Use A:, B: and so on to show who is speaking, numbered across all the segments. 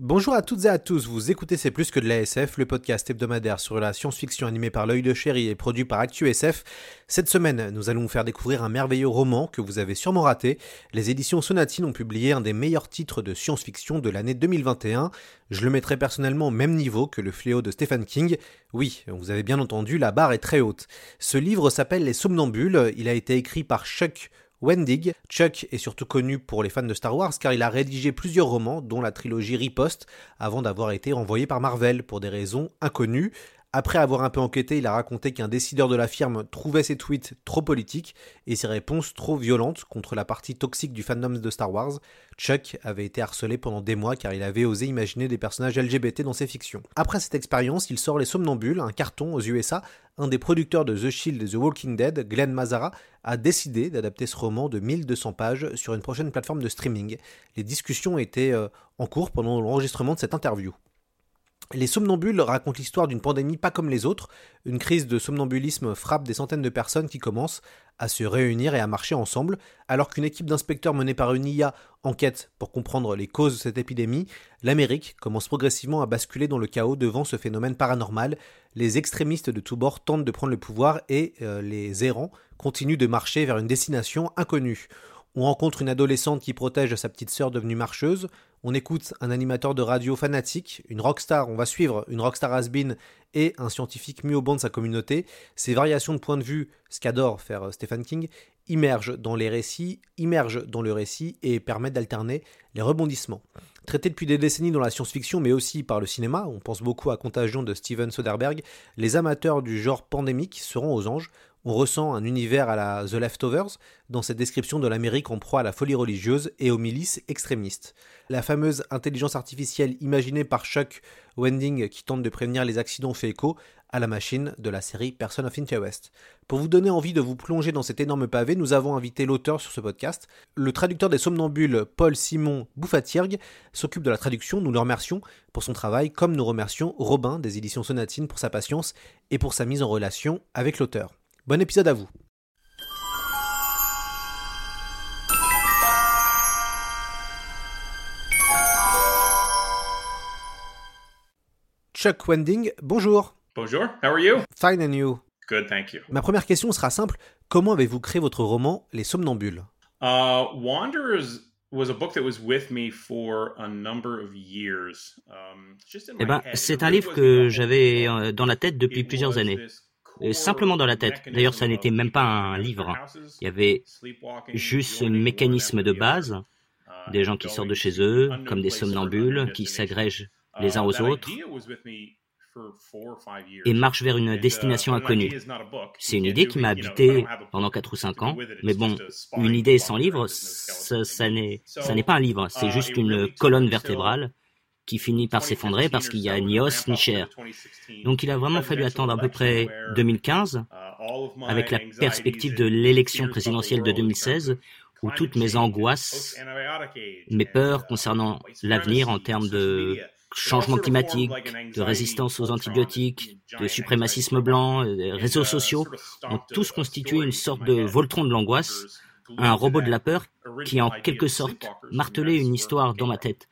A: Bonjour à toutes et à tous, vous écoutez C'est plus que de l'ASF, le podcast hebdomadaire sur la science-fiction animé par l'œil de chéri et produit par ActuSF. Cette semaine, nous allons vous faire découvrir un merveilleux roman que vous avez sûrement raté. Les éditions Sonatine ont publié un des meilleurs titres de science-fiction de l'année 2021. Je le mettrai personnellement au même niveau que le fléau de Stephen King. Oui, vous avez bien entendu, la barre est très haute. Ce livre s'appelle Les Somnambules, il a été écrit par Chuck Wendig. Chuck est surtout connu pour les fans de Star Wars car il a rédigé plusieurs romans, dont la trilogie Riposte, avant d'avoir été renvoyé par Marvel pour des raisons inconnues. Après avoir un peu enquêté, il a raconté qu'un décideur de la firme trouvait ses tweets trop politiques et ses réponses trop violentes contre la partie toxique du fandom de Star Wars. Chuck avait été harcelé pendant des mois car il avait osé imaginer des personnages LGBT dans ses fictions. Après cette expérience, il sort Les Somnambules, un carton aux USA. Un des producteurs de The Shield et The Walking Dead, Glenn Mazara, a décidé d'adapter ce roman de 1200 pages sur une prochaine plateforme de streaming. Les discussions étaient euh, en cours pendant l'enregistrement de cette interview. Les somnambules racontent l'histoire d'une pandémie pas comme les autres. Une crise de somnambulisme frappe des centaines de personnes qui commencent à se réunir et à marcher ensemble, alors qu'une équipe d'inspecteurs menée par une IA enquête pour comprendre les causes de cette épidémie, l'Amérique commence progressivement à basculer dans le chaos devant ce phénomène paranormal. Les extrémistes de tous bords tentent de prendre le pouvoir et euh, les errants continuent de marcher vers une destination inconnue. On rencontre une adolescente qui protège sa petite sœur devenue marcheuse. On écoute un animateur de radio fanatique, une rockstar, on va suivre une rockstar has et un scientifique mis au banc de sa communauté. Ces variations de point de vue, ce qu'adore faire euh, Stephen King, immergent dans les récits, immergent dans le récit et permettent d'alterner les rebondissements. Traité depuis des décennies dans la science-fiction, mais aussi par le cinéma, on pense beaucoup à Contagion de Steven Soderbergh, les amateurs du genre pandémique seront aux anges. On ressent un univers à la The Leftovers dans cette description de l'Amérique en proie à la folie religieuse et aux milices extrémistes. La fameuse intelligence artificielle imaginée par Chuck Wending qui tente de prévenir les accidents fait écho à la machine de la série Person of Interest. Pour vous donner envie de vous plonger dans cet énorme pavé, nous avons invité l'auteur sur ce podcast. Le traducteur des somnambules, Paul Simon Bouffatiergue, s'occupe de la traduction. Nous le remercions pour son travail, comme nous remercions Robin des éditions Sonatine pour sa patience et pour sa mise en relation avec l'auteur. Bon épisode à vous. Chuck Wending, bonjour.
B: Bonjour, how are you?
A: Fine and you?
B: Good, thank you.
A: Ma première question sera simple. Comment avez-vous créé votre roman Les Somnambules?
B: Uh, Wanderers was a book that was with me for a number of years. Um, just in
C: Eh ben, c'est un livre que j'avais
B: the-
C: euh, dans la tête depuis plusieurs années.
B: Core
C: simplement dans la tête. D'ailleurs, ça n'était même pas un livre. Il y avait juste un mécanisme de base, des gens qui sortent de chez eux, comme des somnambules, qui s'agrègent les uns aux autres et marchent vers une destination inconnue. C'est une idée qui m'a habité pendant 4 ou 5 ans, mais bon, une idée sans livre, ça, ça n'est pas un livre, c'est juste une colonne vertébrale qui finit par s'effondrer parce qu'il y a ni os ni chair. Donc il a vraiment fallu attendre à peu près 2015, avec la perspective de l'élection présidentielle de 2016, où toutes mes angoisses, mes peurs concernant l'avenir en termes de changement climatique, de résistance aux antibiotiques, de suprémacisme blanc, euh, des réseaux sociaux, ont tous constitué une sorte de Voltron de l'angoisse, un robot de la peur qui en quelque sorte martelait une histoire dans ma tête.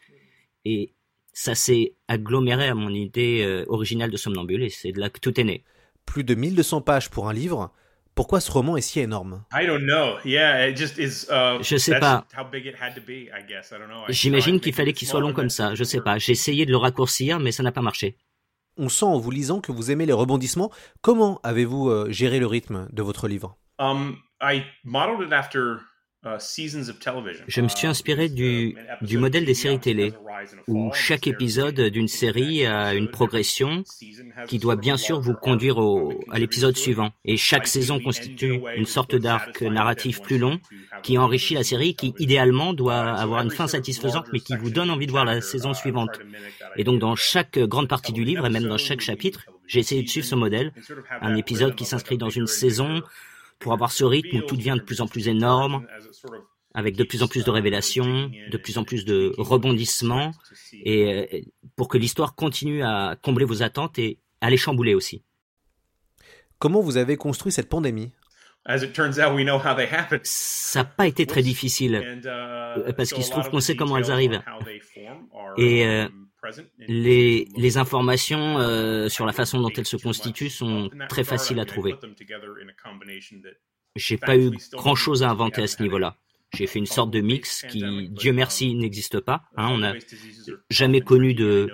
C: Et ça s'est aggloméré à mon idée euh, originale de somnambule et c'est de là que tout est né.
A: Plus de 1200 pages pour un livre. Pourquoi ce roman est si énorme?
B: I don't know. Yeah, it just is. Uh,
C: Je sais
B: that's
C: pas.
B: How big it had to be, I guess. I don't know. I
C: J'imagine qu'il fallait
B: it
C: qu'il soit long comme ça, je sais
B: it
C: pas. J'ai essayé de le raccourcir, mais ça n'a pas marché.
A: On sent en vous lisant que vous aimez les rebondissements. Comment avez-vous euh, géré le rythme de votre livre?
B: Um, I modeled it after
C: Je me suis inspiré du, du modèle des séries télé, où chaque épisode d'une série a une progression qui doit bien sûr vous conduire au, à l'épisode suivant. Et chaque saison constitue une sorte d'arc narratif plus long qui enrichit la série, qui idéalement doit avoir une fin satisfaisante, mais qui vous donne envie de voir la saison suivante. Et donc dans chaque grande partie du livre, et même dans chaque chapitre, j'ai essayé de suivre ce modèle, un épisode qui s'inscrit dans une saison pour avoir ce rythme où tout devient de plus en plus énorme, avec de plus en plus de révélations, de plus en plus de rebondissements, et euh, pour que l'histoire continue à combler vos attentes et à les chambouler aussi.
A: Comment vous avez construit cette pandémie?
C: Ça n'a pas été très difficile, uh, parce qu'il se trouve qu'on sait comment elles arrivent. Et euh, les, les informations euh, sur la façon dont elles se constituent sont très faciles à trouver. J'ai pas eu grand chose à inventer à ce niveau-là. J'ai fait une sorte de mix qui, Dieu merci, n'existe pas. Hein. on n'a jamais connu de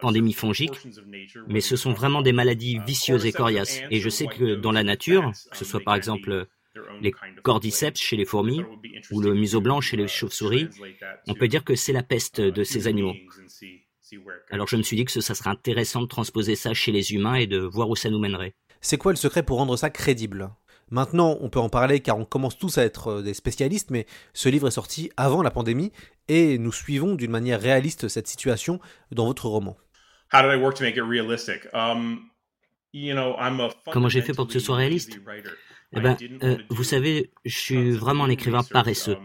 C: pandémie fongique, mais ce sont vraiment des maladies vicieuses et coriaces. Et je sais que dans la nature, que ce soit par exemple les cordyceps chez les fourmis ou le museau blanc chez les chauves-souris, on peut dire que c'est la peste de ces animaux. Alors je me suis dit que ça serait intéressant de transposer ça chez les humains et de voir où ça nous mènerait.
A: C'est quoi le secret pour rendre ça crédible? Maintenant, on peut en parler car on commence tous à être euh, des spécialistes, mais ce livre est sorti avant la pandémie et nous suivons d'une manière réaliste cette situation dans votre roman.
C: Comment j'ai fait pour que ce soit réaliste? eh ben, euh, vous savez, je suis vraiment un écrivain paresseux.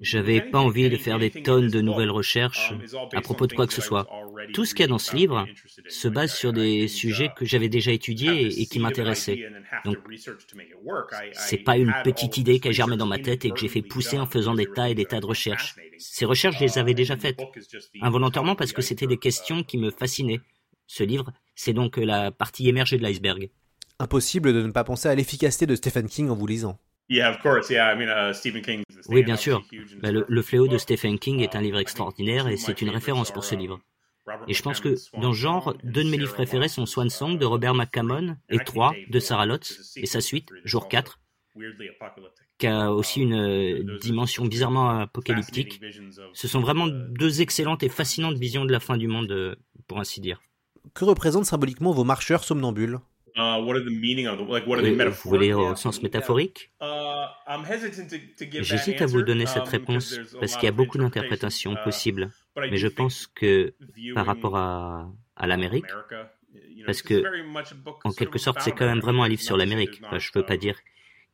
C: Um, j'avais pas envie de faire des tonnes de nouvelles recherches à propos de quoi que ce soit. Tout ce qu'il y a dans ce livre se base sur des sujets que j'avais déjà étudiés et qui m'intéressaient. Donc, c'est pas une petite idée qui a germé dans ma tête et que j'ai fait pousser en faisant des tas et des tas de recherches. Ces recherches, je les avais déjà faites. Involontairement parce que c'était des questions qui me fascinaient. Ce livre, c'est donc la partie émergée de l'iceberg.
A: Impossible de ne pas penser à l'efficacité de Stephen King en vous lisant.
C: Oui, bien sûr. Bah, le, fléau de Stephen King est un livre extraordinaire et c'est une référence pour ce livre. Et je pense que dans ce genre, deux de mes livres préférés sont Swan Song de Robert McCammon et 3 de Sarah Lotz et sa suite, Jour 4, qui a aussi une euh, dimension bizarrement apocalyptique. Ce sont vraiment deux excellentes et fascinantes visions de la fin du monde, euh, pour ainsi dire.
A: Que représentent symboliquement vos marcheurs somnambules?
C: Uh, vous voulez au sens métaphorique? Uh, J'hésite à vous donner cette um, réponse parce qu'il y a beaucoup d'interprétations uh, possibles. Mais je pense que par rapport à, à l'Amérique, parce que en quelque sorte c'est quand même vraiment un livre sur l'Amérique. je ne veux pas dire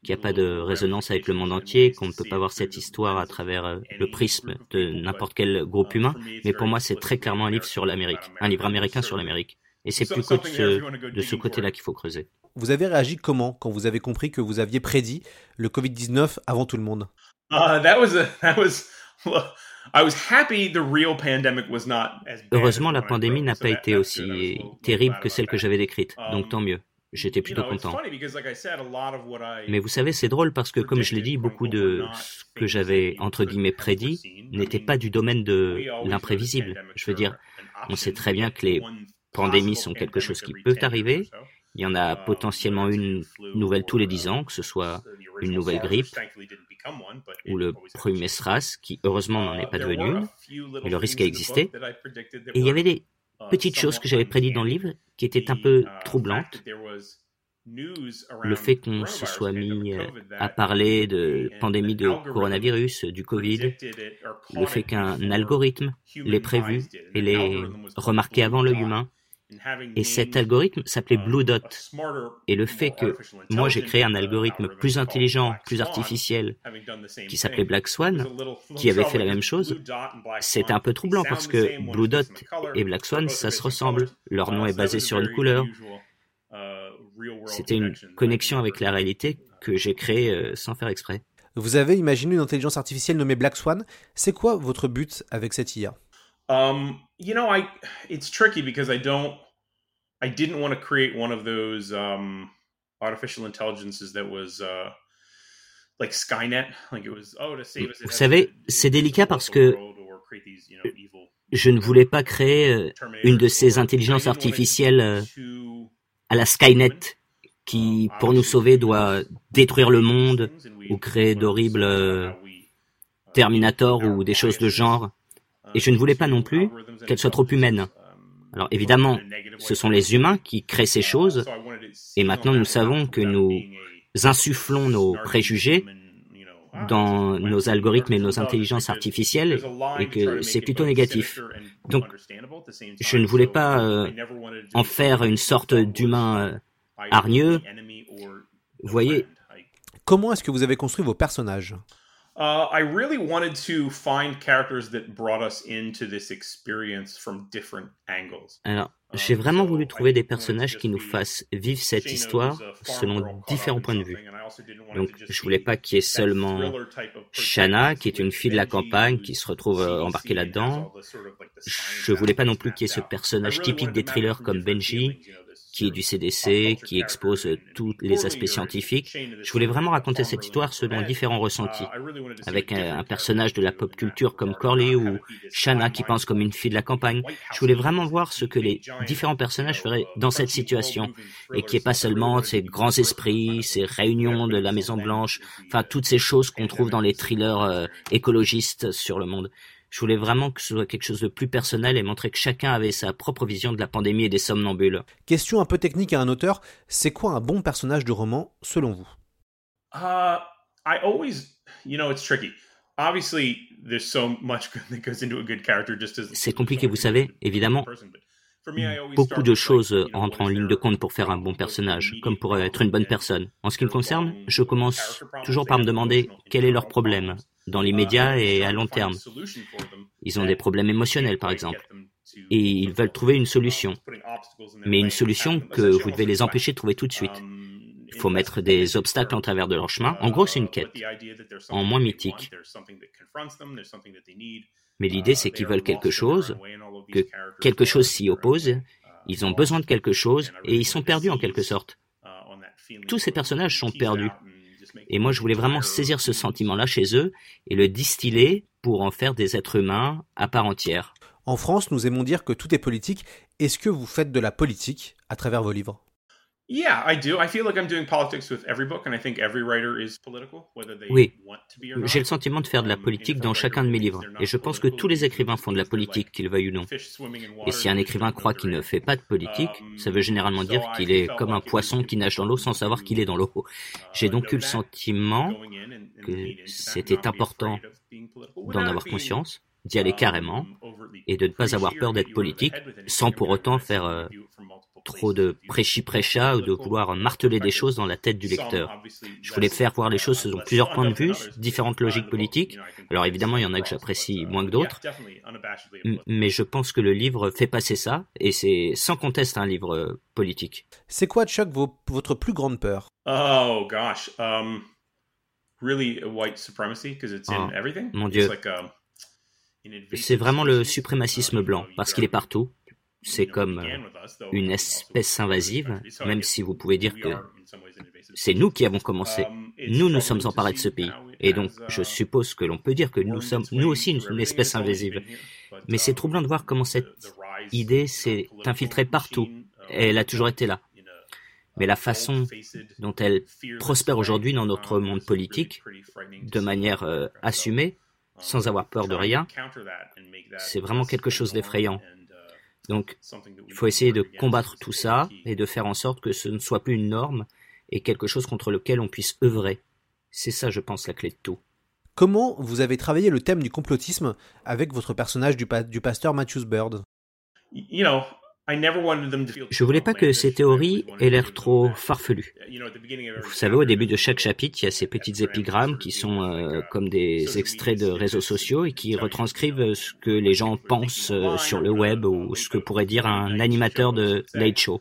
C: qu'il n'y a pas de résonance avec le monde entier, qu'on ne peut pas voir cette histoire à travers euh, le prisme de n'importe quel groupe humain, mais pour moi c'est très clairement un livre sur l'Amérique, un livre américain sur l'Amérique. Et c'est plutôt de ce, de ce côté-là qu'il faut creuser.
A: Vous avez réagi comment quand vous avez compris que vous aviez prédit le Covid-19 avant tout le monde?
C: Heureusement, la pandémie n'a pas été aussi terrible que celle que j'avais décrite, donc um, tant mieux. J'étais plutôt content. Mais vous savez, c'est drôle parce que, comme je l'ai dit, beaucoup de ce que j'avais, entre guillemets, prédit n'était pas du domaine de l'imprévisible. Je veux dire, on sait très bien que les pandémies sont quelque chose qui peut arriver. Il y en a potentiellement une nouvelle tous les dix ans, que ce soit une nouvelle grippe ou le premier SRAS, qui heureusement n'en est pas devenu mais le risque a existé. Et il y avait des petites choses que j'avais prédites dans le livre qui étaient un peu troublantes. Le fait qu'on se soit mis euh, à parler de pandémie de coronavirus, du Covid, le fait qu'un algorithme l'ait prévu et l'ait remarqué avant l'œil humain, et cet algorithme s'appelait Blue Dot. Et le fait que moi j'ai créé un algorithme plus intelligent, plus artificiel, qui s'appelait Black Swan, qui avait fait la même chose, c'était un peu troublant parce que Blue Dot et Black Swan, ça se ressemble. Leur nom est basé sur une couleur. C'était une connexion avec la réalité que j'ai créée euh, sans faire exprès.
A: Vous avez imaginé une intelligence artificielle nommée Black Swan? C'est quoi votre but avec cette IA
B: Um, you know, I it's tricky because I don't I didn't want to create one of those um artificial intelligences that was uh like Skynet, like it was oh to save us.
C: Vous savez, c'est délicat parce que je ne voulais pas créer euh, une de ces intelligences artificielles euh, à la Skynet qui, pour nous sauver, doit détruire le monde ou créer d'horribles euh, Terminator ou des choses de genre. Et je ne voulais pas non plus qu'elle soit trop humaine. Alors évidemment, ce sont les humains qui créent ces choses, et maintenant nous savons que nous insufflons nos préjugés dans nos algorithmes et nos intelligences artificielles et que c'est plutôt négatif. Donc, je ne voulais pas euh, en faire une sorte d'humain euh, hargneux. Vous voyez.
A: Comment est-ce que vous avez construit vos personnages?
B: Uh, I really wanted to find characters that brought us into this experience from different angles.
C: Alors, j'ai vraiment voulu trouver des personnages qui nous fassent vivre cette histoire selon différents points de vue. Donc, je voulais pas qu'il y ait seulement Shanna, qui est une fille de la campagne, qui se retrouve euh, embarquée là-dedans. Je voulais pas non plus qu'il y ait ce personnage typique des thrillers comme Benji, qui est du CDC, qui expose tous les aspects scientifiques. Je voulais vraiment raconter cette histoire selon différents ressentis, avec un, personnage de la pop culture comme Corley ou Shanna qui pense comme une fille de la campagne. Je voulais vraiment voir ce que les différents personnages feraient dans cette situation, et qui est pas seulement ces grands esprits, ces réunions de la Maison Blanche, enfin toutes ces choses qu'on trouve dans les thrillers euh, écologistes sur le monde. Je voulais vraiment que ce soit quelque chose de plus personnel et montrer que chacun avait sa propre vision de la pandémie et des somnambules.
A: Question un peu technique à un auteur, c'est quoi un bon personnage de roman selon vous?
B: Uh, I always, you know, it's tricky. Obviously, there's so much that goes into a good character just as
C: C'est compliqué, vous savez, évidemment. Beaucoup de choses entrent en ligne de compte pour faire un bon personnage, comme pour être une bonne personne. En ce qui me concerne, je commence toujours par me demander quel est leur problème, dans l'immédiat et à long terme. Ils ont des problèmes émotionnels, par exemple, et ils veulent trouver une solution. Mais une solution que vous devez les empêcher de trouver tout de suite. Il faut mettre des obstacles en travers de leur chemin. En gros, c'est une quête, en moins mythique. Mais l'idée, c'est qu'ils veulent quelque chose, que quelque chose s'y oppose, ils ont besoin de quelque chose, et ils sont perdus en quelque sorte. Tous ces personnages sont perdus. Et moi, je voulais vraiment saisir ce sentiment-là chez eux et le distiller pour en faire des êtres humains à part entière.
A: En France, nous aimons dire que tout est politique. Est-ce que vous faites de la politique à travers vos livres?
C: Oui, j'ai le sentiment de faire de la um, politique dans chacun de mes livres, et je pense que tous les écrivains font de la politique, qu'ils veuillent ou non. Et si un écrivain croit qu'il ne fait pas de politique, um, ça veut généralement dire qu'il est comme un poisson qui nage dans l'eau sans savoir qu'il est dans l'eau. J'ai donc eu le sentiment que c'était important d'en avoir conscience, d'y aller um, carrément, et de ne pas avoir peur d'être politique, sans pour autant faire euh, trop de prêchi-prêcha ou de vouloir marteler des choses dans la tête du lecteur. Je voulais faire voir les choses selon plusieurs points de vue, différentes logiques politiques. Alors évidemment, il y en a que j'apprécie moins que d'autres. Mais je pense que le livre fait passer ça, et c'est sans conteste un livre euh, politique.
A: C'est quoi, Chuck, votre plus grande peur?
B: Oh gosh, um, really white supremacy because it's in
C: oh,
B: everything?
C: Mon Dieu. Um, c'est vraiment le suprémacisme blanc, parce qu'il est partout. C'est comme euh, une espèce invasive, même si vous pouvez dire que c'est nous qui avons commencé. Nous nous sommes emparés de ce pays. Et donc, je suppose que l'on peut dire que nous sommes, nous aussi, une espèce invasive. Mais c'est troublant de voir comment cette idée s'est infiltrée partout. Elle a toujours été là. Mais la façon dont elle prospère aujourd'hui dans notre monde politique, de manière euh, assumée, sans avoir peur de rien, c'est vraiment quelque chose d'effrayant. Donc, il faut essayer de combattre tout ça et de faire en sorte que ce ne soit plus une norme et quelque chose contre lequel on puisse œuvrer. C'est ça, je pense, la clé de tout.
A: Comment vous avez travaillé le thème du complotisme avec votre personnage du, du pasteur Matthews Bird?
C: Je voulais pas que ces théories aient l'air trop farfelues. Vous savez, au début de chaque chapitre, il y a ces petites épigrammes qui sont euh, comme des extraits de réseaux sociaux et qui retranscrivent ce que les gens pensent euh, sur le web ou ce que pourrait dire un animateur de Late Show.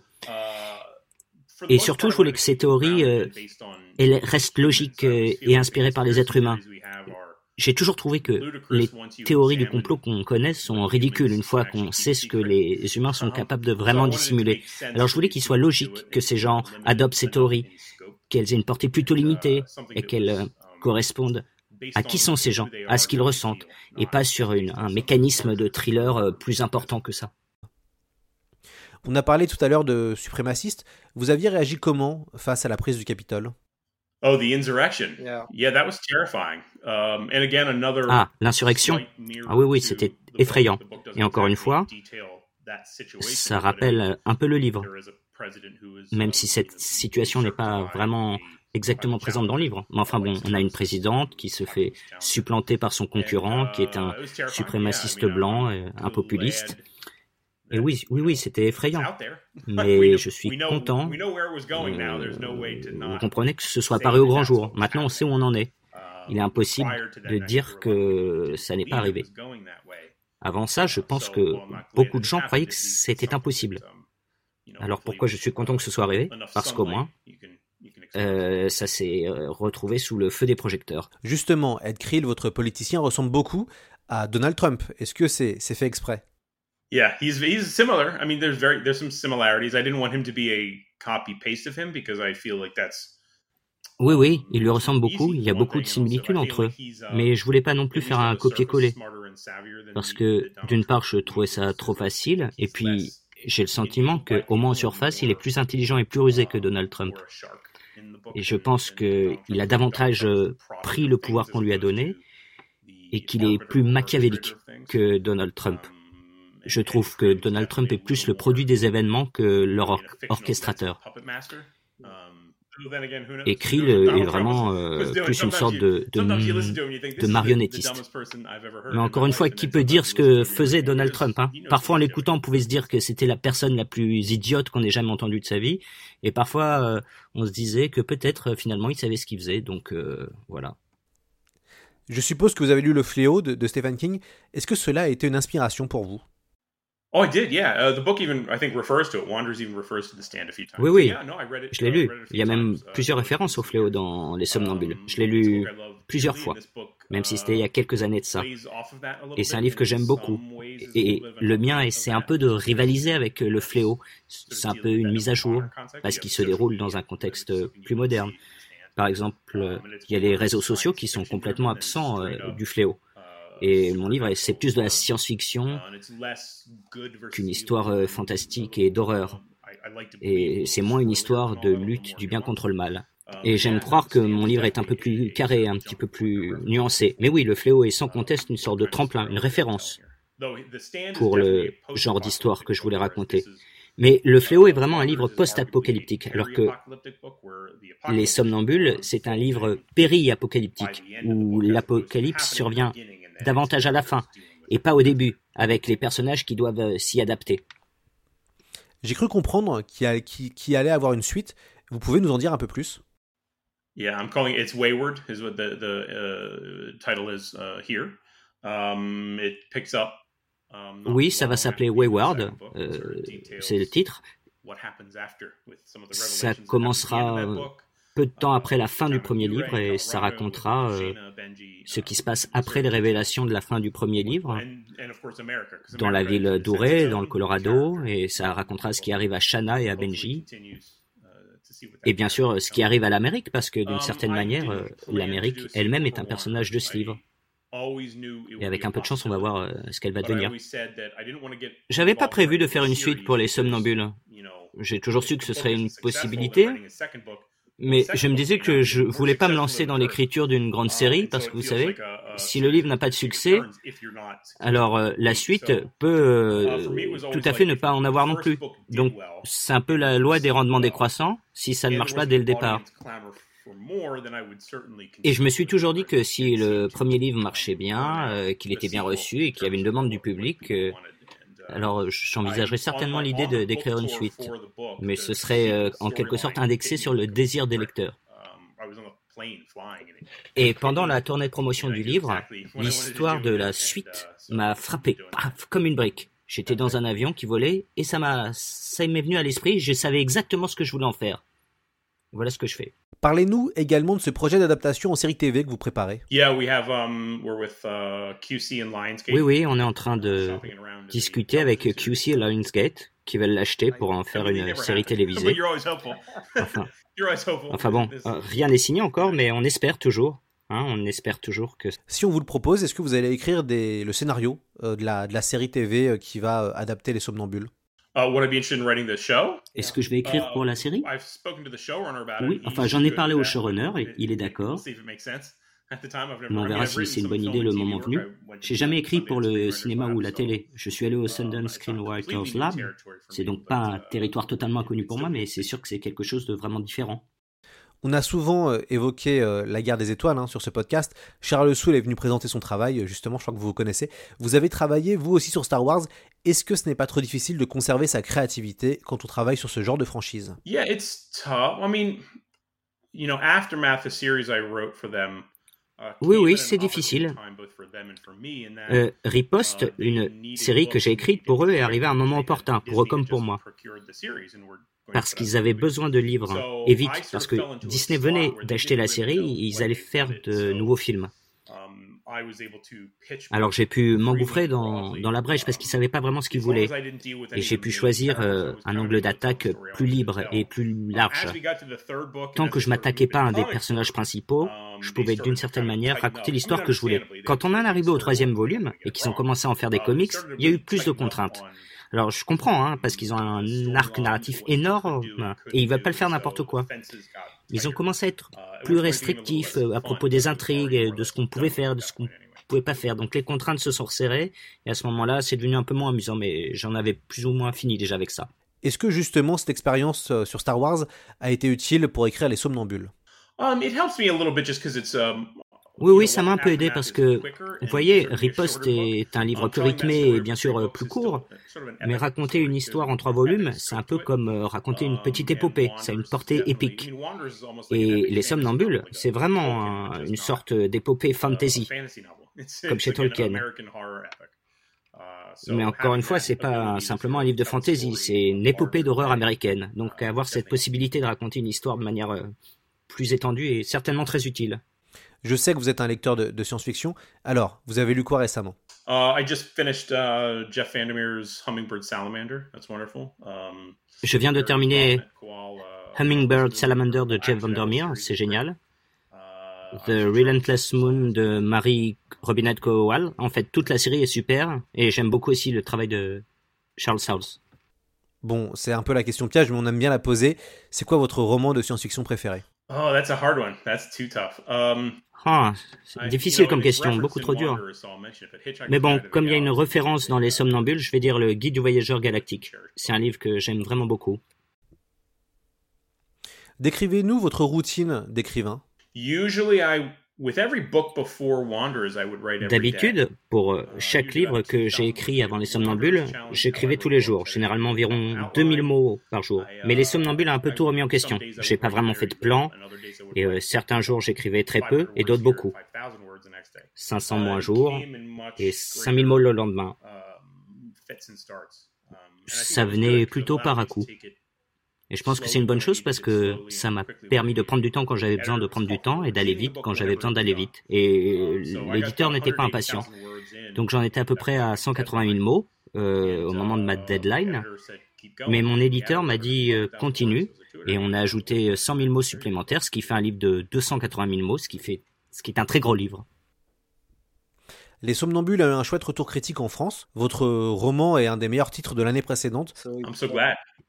C: Et surtout, je voulais que ces théories euh, restent logiques et inspirées par les êtres humains j'ai toujours trouvé que les théories du complot qu'on connaît sont ridicules une fois qu'on sait ce que les humains sont capables de vraiment dissimuler. Alors je voulais qu'il soit logique que ces gens adoptent ces théories, qu'elles aient une portée plutôt limitée et qu'elles euh, correspondent à qui sont ces gens, à ce qu'ils ressentent, et pas sur une, un mécanisme de thriller euh, plus important que ça.
A: On a parlé tout à l'heure de suprémacistes. Vous aviez réagi comment face à la prise du Capitole?
B: Oh, the insurrection. Yeah, that was terrifying. Um, and again, another
C: ah, l'insurrection. Ah oui, oui, c'était effrayant. Et encore une fois, ça rappelle un peu le livre. Même si cette situation n'est pas vraiment exactement présente dans le livre. Mais enfin bon, on a une présidente qui se fait supplanter par son concurrent, qui est un suprémaciste blanc, un populiste. Et oui, oui, oui, c'était effrayant. Mais je suis content. Vous comprenez que ce soit apparu au grand jour. Maintenant, on sait où on en est. Il est impossible de dire que ça n'est pas arrivé. Avant ça, je pense que beaucoup de gens croyaient que c'était impossible. Alors pourquoi je suis content que ce soit arrivé? Parce qu'au moins, euh, ça s'est euh, retrouvé sous le feu des projecteurs.
A: Justement, Ed Krill, votre politicien, ressemble beaucoup à Donald Trump. Est-ce que c'est fait exprès?
B: Yeah, he's he's similar. I mean, there's very there's some similarities. I didn't want him to be a copy paste of him because I feel like that's
C: oui, oui, il lui ressemble beaucoup, il y a beaucoup de similitudes entre eux, mais je voulais pas non plus faire un copier-coller, parce que d'une part je trouvais ça trop facile, et puis j'ai le sentiment que, au moins en surface, il est plus intelligent et plus rusé que Donald Trump. Et je pense qu'il a davantage pris le pouvoir qu'on lui a donné, et qu'il est plus machiavélique que Donald Trump je trouve que Donald Trump est plus le produit des événements que leur orchestrateur. Et Krill est vraiment euh, plus une sorte de, de, marionnettiste. Mais encore une fois, qui peut dire ce que faisait Donald Trump hein? Parfois, en l'écoutant, on pouvait se dire que c'était la personne la plus idiote qu'on ait jamais entendue de sa vie. Et parfois, euh, on se disait que peut-être, euh, finalement, il savait ce qu'il faisait. Donc, voilà.
A: Je suppose que vous avez lu Le Fléau de Stephen King. Est-ce que cela a été une inspiration pour vous?
B: Oh, I did, yeah. Uh, the book even, I think, refers to it. Wanders even refers to the stand a few times.
C: Oui, oui. Je l'ai lu. Il y a même uh, plusieurs références au fléau dans Les Somnambules. Um, Je l'ai lu plusieurs fois, même si c'était il y a uh, quelques années de ça. Et c'est un livre que j'aime beaucoup. Et le mien, c'est un peu de rivaliser avec le fléau. C'est un peu une mise à jour, parce qu'il se déroule dans un contexte plus moderne. Par exemple, um, il y a les réseaux sociaux qui sont complètement absents euh, du fléau. Et mon livre, c'est plus de la science-fiction qu'une histoire euh, fantastique et d'horreur. Et c'est moins une histoire de lutte du bien contre le mal. Et j'aime croire que mon livre est un peu plus carré, un petit peu plus nuancé. Mais oui, le fléau est sans conteste une sorte de tremplin, une référence pour le genre d'histoire que je voulais raconter. Mais Le Fléau est vraiment un livre post-apocalyptique, alors que Les Somnambules, c'est un livre péri-apocalyptique, où l'apocalypse survient davantage à la fin, et pas au début, avec les personnages qui doivent euh, s'y adapter.
A: J'ai cru comprendre qu'il qu allait avoir une suite. Vous pouvez nous en dire un peu plus?
B: Yeah, I'm calling it, it's Wayward is what the, the uh, title is uh, here. Um, it picks up.
C: Um, oui, ça va s'appeler Wayward, euh, c'est le titre. Ça commencera peu de temps après la fin du premier livre et ça racontera euh, ce qui se passe après les révélations de la fin du premier livre dans la ville d'Ouré, dans le Colorado, et ça racontera ce qui arrive à Shanna et à Benji. Et bien sûr, ce qui arrive à l'Amérique, parce que d'une certaine manière, euh, l'Amérique elle-même est un personnage de ce livre. Et avec un peu de chance, on va voir euh, ce qu'elle va devenir. J'avais pas prévu de faire une suite pour les somnambules. J'ai toujours su que ce serait une possibilité, mais je me disais que je voulais pas me lancer dans l'écriture d'une grande série parce que vous savez, si le livre n'a pas de succès, alors euh, la suite peut euh, tout à fait ne pas en avoir non plus. Donc c'est un peu la loi des rendements décroissants. Si ça ne marche pas dès le départ. Et je me suis toujours dit que si le premier livre marchait bien, euh, qu'il était bien reçu et qu'il y avait une demande du public, alors j'envisagerais certainement l'idée d'écrire une suite, mais ce serait euh, en quelque sorte indexé sur le désir des lecteurs. Et pendant la tournée de promotion du livre, l'histoire de la suite m'a frappé, comme une brique. J'étais dans un avion qui volait et ça m'a, ça m'est venu à l'esprit. Je savais exactement ce que je voulais en faire. Voilà ce que je fais.
A: Parlez-nous également de ce projet d'adaptation en série TV que vous préparez.
B: Um, uh,
C: oui, oui, on est en train de discuter avec QC et Lionsgate qui veulent l'acheter pour en faire une série télévisée. Enfin, bon, euh, rien n'est signé encore, mais on espère toujours. Hein, on espère toujours que.
A: Si on vous le propose, est-ce que vous allez écrire le scénario euh, de, la, série TV euh, qui va adapter les somnambules?
C: Est-ce que je vais écrire pour la série? Oui, enfin j'en ai parlé au showrunner et il est d'accord. Mais on verra si c'est une bonne idée le moment venu. J'ai jamais écrit pour le cinéma ou la télé. Je suis allé au Sundance Screenwriters Lab. C'est donc pas un territoire totalement inconnu pour moi, mais c'est sûr que c'est quelque chose de vraiment différent.
A: On a souvent euh, évoqué euh, la guerre des étoiles hein, sur ce podcast. Charles Soule est venu présenter son travail, euh, justement, je crois que vous vous connaissez. Vous avez travaillé, vous aussi, sur Star Wars. Est-ce que ce n'est pas trop difficile de conserver sa créativité quand on travaille sur ce genre de franchise?
B: Yeah, it's tough. I mean, you know, Aftermath, the series I wrote for them, uh,
C: oui, oui, c'est difficile. Euh, Riposte, une série que j'ai écrite pour eux, est arrivée à un moment opportun, pour eux comme pour moi parce qu'ils avaient besoin de livres, et vite, parce que Disney venait d'acheter la série, ils allaient faire de nouveaux films. Alors j'ai pu m'engouffrer dans, la brèche parce qu'ils ne savaient pas vraiment ce qu'ils voulaient. Et j'ai pu choisir euh, un angle d'attaque plus libre et plus large. Tant que je m'attaquais pas à un des personnages principaux, je pouvais d'une certaine manière raconter l'histoire que je voulais. Quand on en est arrivé au troisième volume et qu'ils ont commencé à en faire des comics, il y a eu plus de contraintes. Alors je comprends, hein, parce qu'ils ont un arc narratif énorme et ils veulent pas le faire n'importe quoi. Ils ont commencé à être plus restrictifs euh, à propos des intrigues, de ce qu'on pouvait faire, de ce qu'on pouvait pas faire. Donc les contraintes se sont resserrées et à ce moment-là, c'est devenu un peu moins amusant, mais j'en avais plus ou moins fini déjà avec ça.
A: Est-ce que justement cette expérience euh, sur Star Wars a été utile pour écrire Les Somnambules?
B: Um,
C: oui, oui, ça m'a un peu aidé parce que, vous voyez, Riposte est un livre plus rythmé et bien sûr plus court, mais raconter une histoire en trois volumes, c'est un peu comme euh, raconter une petite épopée, ça a une portée épique. Et Les Somnambules, c'est vraiment une sorte d'épopée fantasy, comme chez Tolkien. Mais encore une fois, c'est pas simplement un livre de fantasy, c'est une épopée d'horreur américaine. Donc avoir cette possibilité de raconter une histoire de manière euh, plus étendue est certainement très utile.
A: Je sais que vous êtes un lecteur de, science-fiction. Alors, vous avez lu quoi récemment?
B: Uh, I just finished uh, Jeff Vandermeer's Hummingbird Salamander. That's wonderful. Um,
C: Je viens de terminer uh, Hummingbird Salamander de Jeff Vandermeer. C'est génial. The Relentless Moon de Marie Robinette Kowal. En fait, toute la série est super et j'aime beaucoup aussi le travail de Charles Soules.
A: Bon, c'est un peu la question piège, mais on aime bien la poser. C'est quoi votre roman de science-fiction préféré?
B: Oh, that's a hard one. That's too tough. Um,
C: ah, c'est difficile comme question, beaucoup trop dur. Mais bon, comme il y a une référence dans Les Somnambules, je vais dire le Guide du voyageur galactique. C'est un livre que j'aime vraiment beaucoup.
A: Décrivez-nous votre routine d'écrivain.
C: D'habitude, pour euh, chaque livre que j'ai écrit avant Les Somnambules, j'écrivais tous les jours, généralement environ 2000 mots par jour. Mais Les Somnambules a un peu tout remis en question. J'ai pas vraiment fait de plan, et euh, certains jours j'écrivais très peu, et d'autres beaucoup. 500 mots un jour, et 5000 mots le lendemain. Ça venait plutôt par à coup. Et je pense que c'est une bonne chose parce que ça m'a permis de prendre du temps quand j'avais besoin de prendre du temps et d'aller vite quand j'avais besoin d'aller vite. Et l'éditeur n'était pas impatient. Donc j'en étais à peu près à 180 000 mots euh, au moment de ma deadline. Mais mon éditeur m'a dit euh, continue et on a ajouté 100 000 mots supplémentaires, ce qui fait un livre de 280 000 mots, ce qui fait, ce qui est un très gros livre.
A: Les Somnambules a eu un chouette retour critique en France. Votre roman est un des meilleurs titres de l'année précédente.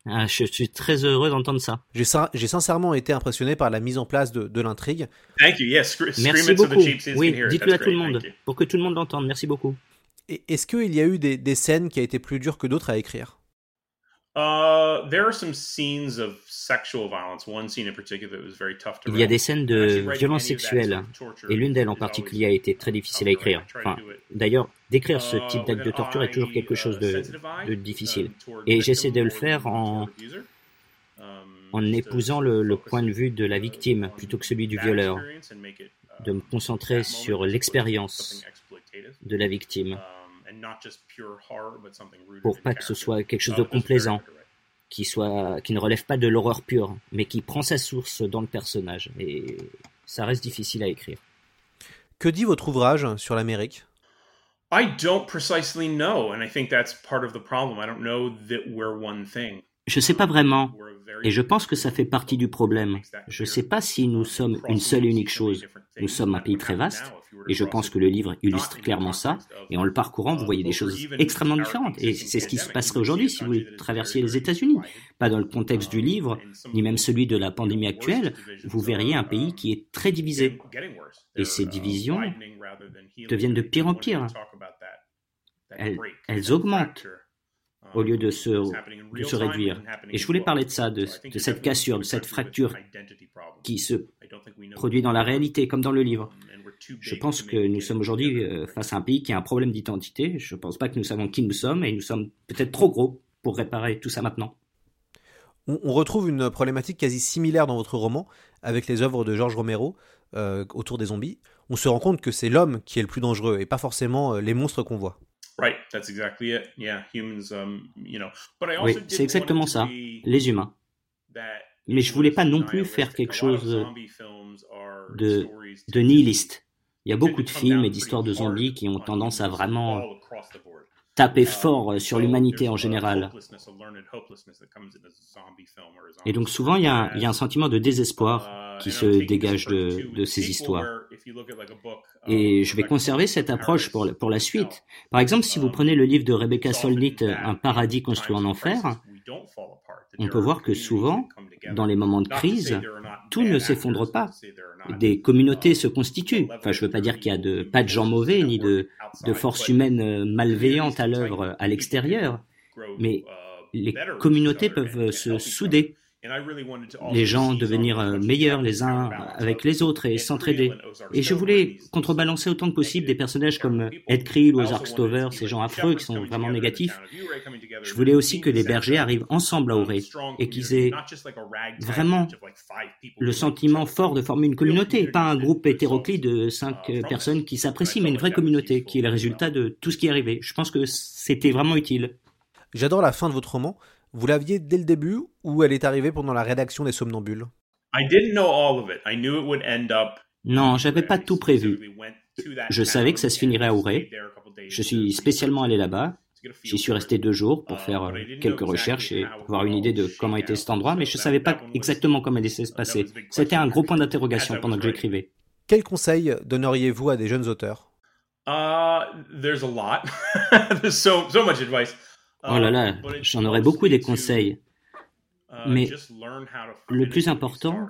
C: Ah, je suis très heureux d'entendre ça.
A: J'ai sincèrement été impressionné par la mise en place de, l'intrigue.
C: Merci beaucoup. Oui, dites-le à tout le monde, pour que tout le monde l'entende. Merci beaucoup.
A: Est-ce qu'il y a eu des, des scènes qui a été plus dures que d'autres à écrire?
C: Il y a des scènes de violence sexuelle, et l'une d'elles en particulier a été très difficile à écrire. D'ailleurs, d'écrire ce type d'acte de torture est toujours quelque chose de, difficile. Et j'essaie de le faire en, en épousant le, point de vue de la victime plutôt que celui du violeur, de me concentrer sur l'expérience de la victime pour pas que ce soit quelque chose de complaisant, qui, soit, qui ne relève pas de l'horreur pure, mais qui prend sa source dans le personnage. Et ça reste difficile à écrire.
A: Que dit votre ouvrage sur l'Amérique?
B: I don't precisely know, and I think that's part of the problem. I don't know that we're one thing.
C: Je sais pas vraiment. Et je pense que ça fait partie du problème. Je ne sais pas si nous sommes une seule et unique chose. Nous sommes un pays très vaste, et je pense que le livre illustre clairement ça. Et en le parcourant, vous voyez des choses extrêmement différentes. Et c'est ce qui se passerait aujourd'hui si vous traversiez les États-Unis. Pas dans le contexte du livre, ni même celui de la pandémie actuelle. Vous verriez un pays qui est très divisé. Et ces divisions deviennent de pire en pire. elles augmentent au lieu de se, de se réduire. Et je voulais parler de ça, de, de, cette cassure, de cette fracture qui se produit dans la réalité, comme dans le livre. Je pense que nous sommes aujourd'hui euh, face à un pays qui a un problème d'identité. Je ne pense pas que nous savons qui nous sommes et nous sommes peut-être trop gros pour réparer tout ça maintenant.
A: On retrouve une problématique quasi similaire dans votre roman avec les œuvres de George Romero euh, autour des zombies. On se rend compte que c'est l'homme qui est le plus dangereux et pas forcément euh, les monstres qu'on voit.
C: Oui, c'est exactement ça, les humains. Mais je voulais pas non plus faire quelque chose de, de nihiliste. Il y a beaucoup de films et d'histoires de zombies qui ont tendance à vraiment taper fort euh, sur l'humanité en général. Et donc souvent, il y, a un, sentiment de désespoir qui se dégage de, ces histoires. Et je vais conserver cette approche pour, pour la suite. Par exemple, si vous prenez le livre de Rebecca Solnit, Un paradis construit en enfer, on peut voir que souvent, dans les moments de crise, tout ne s'effondre pas. Des communautés se constituent. Enfin, je ne veux pas dire qu'il y a de, pas de gens mauvais ni de, de forces humaines malveillantes à l'œuvre à l'extérieur, mais les communautés peuvent se souder les gens devenir euh, meilleurs les uns avec les autres et s'entraider. Et je voulais contrebalancer autant que possible des personnages comme Ed Creel ou Ozark Stover, ces gens affreux qui sont vraiment négatifs. Je voulais aussi que les bergers arrivent ensemble à Auré et qu'ils aient vraiment le sentiment fort de former une communauté, pas un groupe hétéroclite de cinq personnes qui s'apprécient, mais une vraie communauté qui est le résultat de tout ce qui est arrivé. Je pense que c'était vraiment utile.
A: J'adore la fin de votre roman vous l'aviez dès le début ou elle est arrivée pendant la rédaction des Somnambules?
C: Non, j'avais pas tout prévu. Je savais que ça se finirait à Ouray. Je suis spécialement allé là-bas. J'y suis resté deux jours pour faire euh, quelques recherches et avoir une idée de comment était cet endroit, mais je ne savais pas exactement comment il allait se passer. C'était un gros point d'interrogation pendant que j'écrivais.
A: Quel conseil donneriez-vous à des jeunes auteurs?
B: Uh, There's a lot. there's so, so much advice.
C: Oh là là, j'en aurais beaucoup des conseils. Mais le plus important,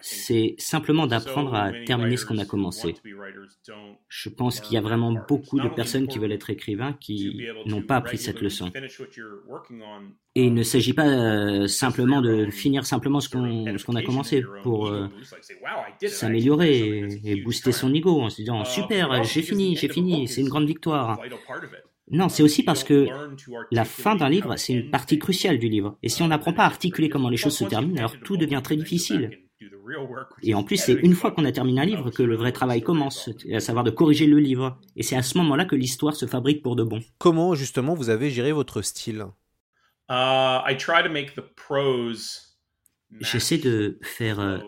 C: c'est simplement d'apprendre à terminer ce qu'on a commencé. Je pense qu'il y a vraiment beaucoup de personnes qui veulent être écrivains qui n'ont pas appris cette leçon. Et il ne s'agit pas euh, simplement de finir simplement ce qu'on a commencé pour euh, s'améliorer et, booster son ego en se disant super, j'ai fini, j'ai fini, c'est une grande victoire. Non, c'est aussi parce que la fin d'un livre, c'est une partie cruciale du livre. Et si on n'apprend pas à articuler comment les choses se terminent, alors tout devient très difficile. Et en plus, c'est une fois qu'on a terminé un livre que le vrai travail commence, à savoir de corriger le livre. Et c'est à ce moment-là que l'histoire se fabrique pour de bon.
A: Comment justement vous avez géré votre style?
B: Uh,
C: J'essaie de faire euh,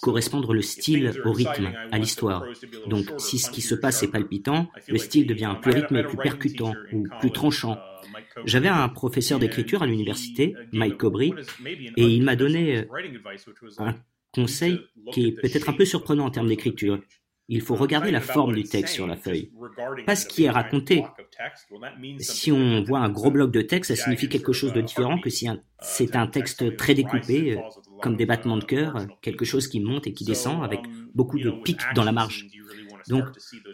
C: correspondre le style au rythme, à l'histoire. Donc si ce qui se passe est palpitant, le style devient plus rythmé, plus percutant ou plus tranchant. J'avais un professeur d'écriture à l'université, Mike Cobry, et il m'a donné euh, un conseil qui est peut-être un peu surprenant en termes d'écriture. Il faut regarder la forme du texte sur la feuille, pas ce qui est raconté. Si on voit un gros bloc de texte, ça signifie quelque chose de différent que si c'est un texte très découpé, euh, comme des battements de cœur, quelque chose qui monte et qui descend avec beaucoup de pics dans la marge. Donc,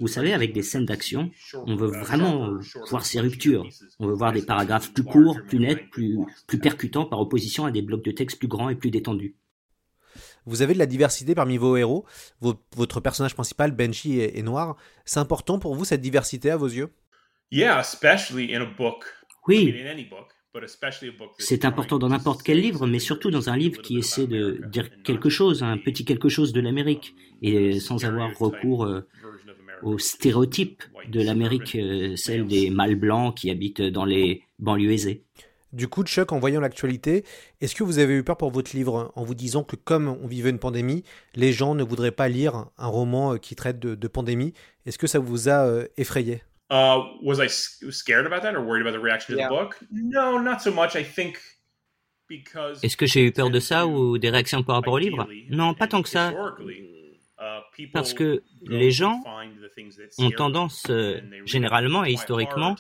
C: vous savez, avec des scènes d'action, on veut vraiment voir ces ruptures. On veut voir des paragraphes plus courts, plus nets, plus, plus percutants par opposition à des blocs de texte plus grands et plus détendus.
A: Vous avez de la diversité parmi vos héros. Votre personnage principal, Benji, est, noir. C'est important pour vous cette diversité à vos yeux?
C: Oui. C'est important dans n'importe quel livre, mais surtout dans un livre qui essaie de dire quelque chose, un petit quelque chose de l'Amérique, et sans avoir recours euh, aux stéréotypes de l'Amérique, euh, celle des mâles blancs qui habitent dans les banlieues aisées.
A: Du coup, Chuck, en voyant l'actualité, est-ce que vous avez eu peur pour votre livre en vous disant que comme on vivait une pandémie, les gens ne voudraient pas lire un roman euh, qui traite de, pandémie? Est-ce que ça vous a euh, effrayé?
B: Uh, Was I scared about that or worried about the reaction to the book? No, not so much. I think
C: Est-ce que j'ai eu peur de ça ou des réactions par rapport au livre? Non, pas tant que ça. Parce que les gens ont tendance, euh, généralement et historiquement,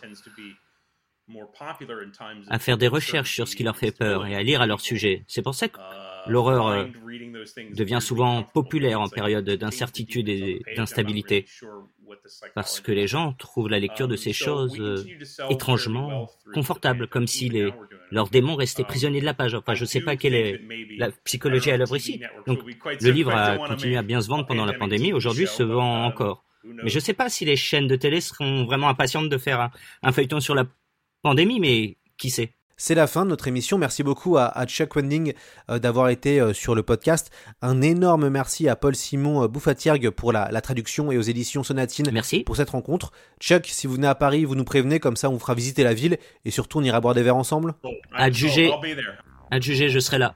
C: à faire des recherches sur ce qui leur fait peur et à lire à leur sujet. C'est pour ça que l'horreur euh, devient souvent populaire en période d'incertitude et d'instabilité, parce que les gens trouvent la lecture de ces choses euh, étrangement confortable, comme si les, leurs démons restaient prisonniers de la page. Enfin, je ne sais pas quelle est la psychologie à l'œuvre ici. Donc, le livre a continué à bien se vendre pendant la pandémie, aujourd'hui se vend encore. Mais je ne sais pas si les chaînes de télé seront vraiment impatientes de faire un feuilleton sur la pandémie, mais qui sait?
A: C'est la fin de notre émission. Merci beaucoup à, Chuck Wending euh, d'avoir été euh, sur le podcast. Un énorme merci à Paul Simon euh, pour la, traduction et aux éditions Sonatine
C: merci.
A: pour cette rencontre. Chuck, si vous venez à Paris, vous nous prévenez, comme ça on vous fera visiter la ville et surtout on ira boire des verres ensemble.
C: À juger, à juger, je serai là.